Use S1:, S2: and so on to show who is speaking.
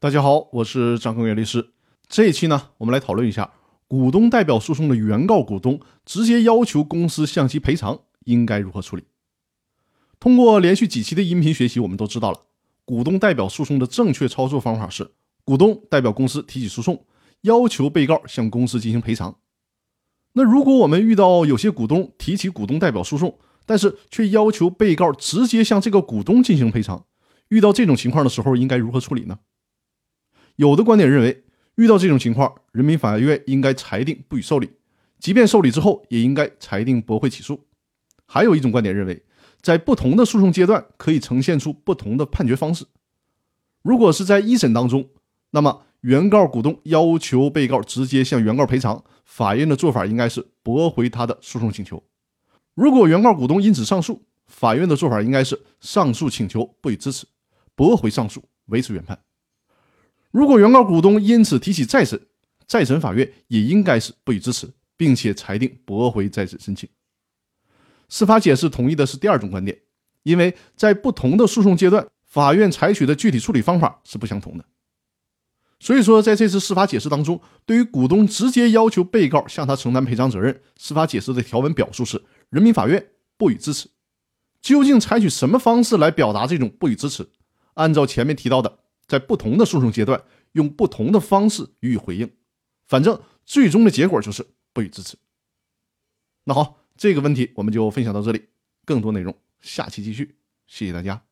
S1: 大家好，我是张根源律师。这一期呢，我们来讨论一下股东代表诉讼的原告股东直接要求公司向其赔偿应该如何处理。通过连续几期的音频学习，我们都知道了股东代表诉讼的正确操作方法是：股东代表公司提起诉讼，要求被告向公司进行赔偿。那如果我们遇到有些股东提起股东代表诉讼，但是却要求被告直接向这个股东进行赔偿，遇到这种情况的时候，应该如何处理呢？有的观点认为，遇到这种情况，人民法院应该裁定不予受理，即便受理之后，也应该裁定驳回起诉。还有一种观点认为，在不同的诉讼阶段，可以呈现出不同的判决方式。如果是在一审当中，那么原告股东要求被告直接向原告赔偿，法院的做法应该是驳回他的诉讼请求。如果原告股东因此上诉，法院的做法应该是上诉请求不予支持，驳回上诉，维持原判。如果原告股东因此提起再审，再审法院也应该是不予支持，并且裁定驳回再审申请。司法解释同意的是第二种观点，因为在不同的诉讼阶段，法院采取的具体处理方法是不相同的。所以说，在这次司法解释当中，对于股东直接要求被告向他承担赔偿责任，司法解释的条文表述是。人民法院不予支持，究竟采取什么方式来表达这种不予支持？按照前面提到的，在不同的诉讼阶段用不同的方式予以回应，反正最终的结果就是不予支持。那好，这个问题我们就分享到这里，更多内容下期继续，谢谢大家。